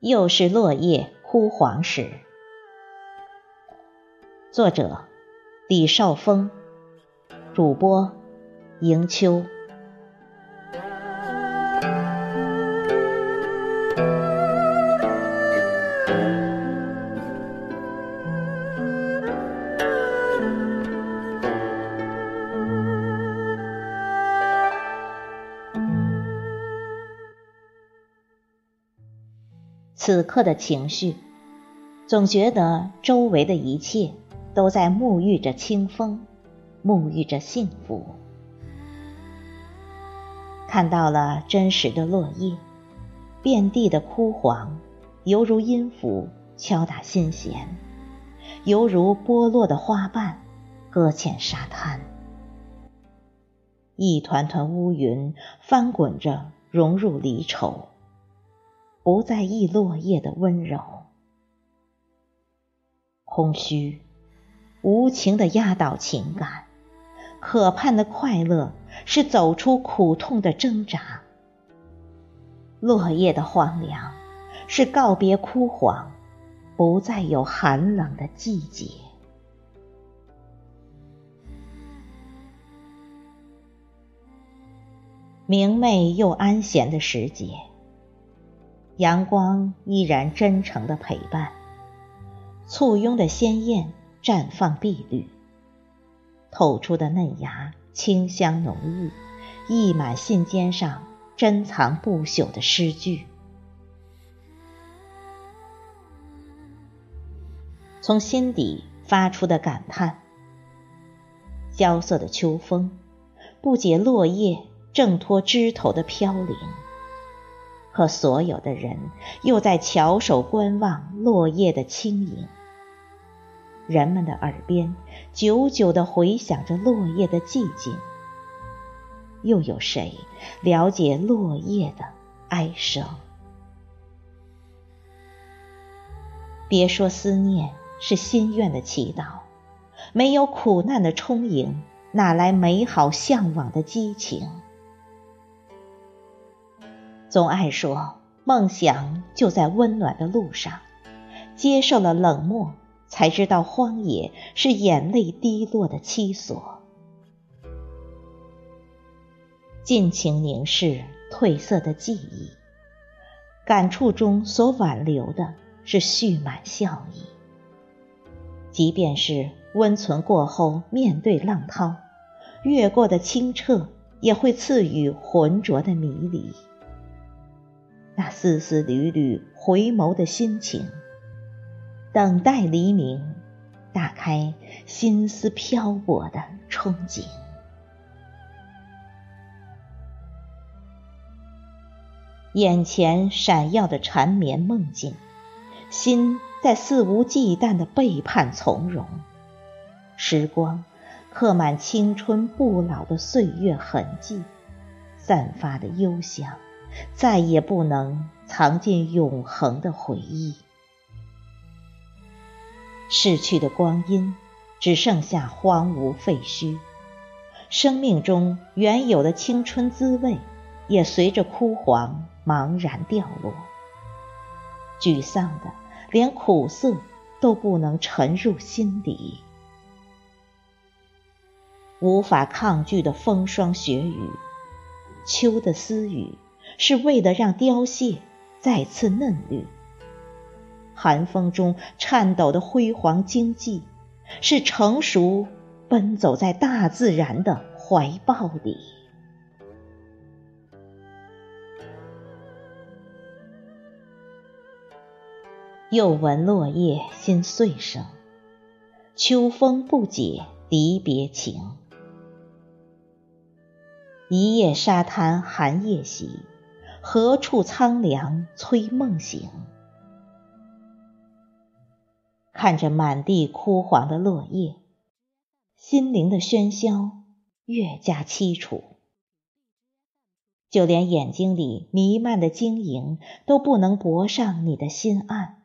又是落叶枯黄时。作者：李少峰，主播：迎秋。此刻的情绪，总觉得周围的一切都在沐浴着清风，沐浴着幸福。看到了真实的落叶，遍地的枯黄，犹如音符敲打心弦，犹如剥落的花瓣搁浅沙滩。一团团乌云翻滚着，融入离愁。不在意落叶的温柔，空虚无情的压倒情感，可盼的快乐是走出苦痛的挣扎。落叶的荒凉是告别枯黄，不再有寒冷的季节。明媚又安闲的时节。阳光依然真诚的陪伴，簇拥的鲜艳绽放碧绿，透出的嫩芽清香浓郁，溢满信笺上珍藏不朽的诗句。从心底发出的感叹：萧瑟的秋风，不解落叶挣脱枝头的飘零。可所有的人又在翘首观望落叶的轻盈，人们的耳边久久地回响着落叶的寂静。又有谁了解落叶的哀声？别说思念是心愿的祈祷，没有苦难的充盈，哪来美好向往的激情？总爱说梦想就在温暖的路上，接受了冷漠，才知道荒野是眼泪滴落的栖所。尽情凝视褪色的记忆，感触中所挽留的是蓄满笑意。即便是温存过后，面对浪涛，越过的清澈也会赐予浑浊的迷离。那丝丝缕缕回眸的心情，等待黎明，打开心思漂泊的憧憬。眼前闪耀的缠绵梦境，心在肆无忌惮的背叛从容。时光刻满青春不老的岁月痕迹，散发的幽香。再也不能藏进永恒的回忆。逝去的光阴，只剩下荒芜废墟。生命中原有的青春滋味，也随着枯黄茫然掉落。沮丧的，连苦涩都不能沉入心底。无法抗拒的风霜雪雨，秋的私语。是为了让凋谢再次嫩绿，寒风中颤抖的辉煌经济，是成熟奔走在大自然的怀抱里。又闻落叶心碎声，秋风不解离别情。一夜沙滩寒夜袭。何处苍凉催梦醒？看着满地枯黄的落叶，心灵的喧嚣越加凄楚。就连眼睛里弥漫的晶莹都不能博上你的心岸。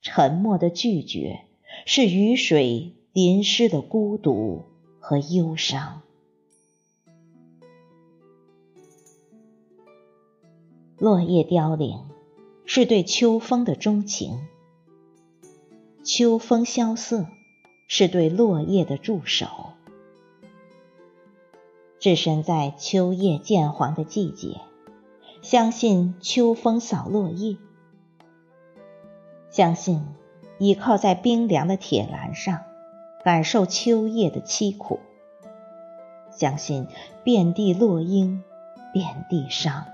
沉默的拒绝，是雨水淋湿的孤独和忧伤。落叶凋零，是对秋风的钟情；秋风萧瑟，是对落叶的驻守。置身在秋叶渐黄的季节，相信秋风扫落叶，相信倚靠在冰凉的铁栏上，感受秋叶的凄苦，相信遍地落英，遍地伤。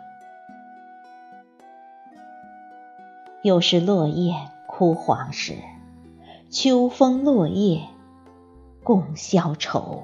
又是落叶枯黄时，秋风落叶共消愁。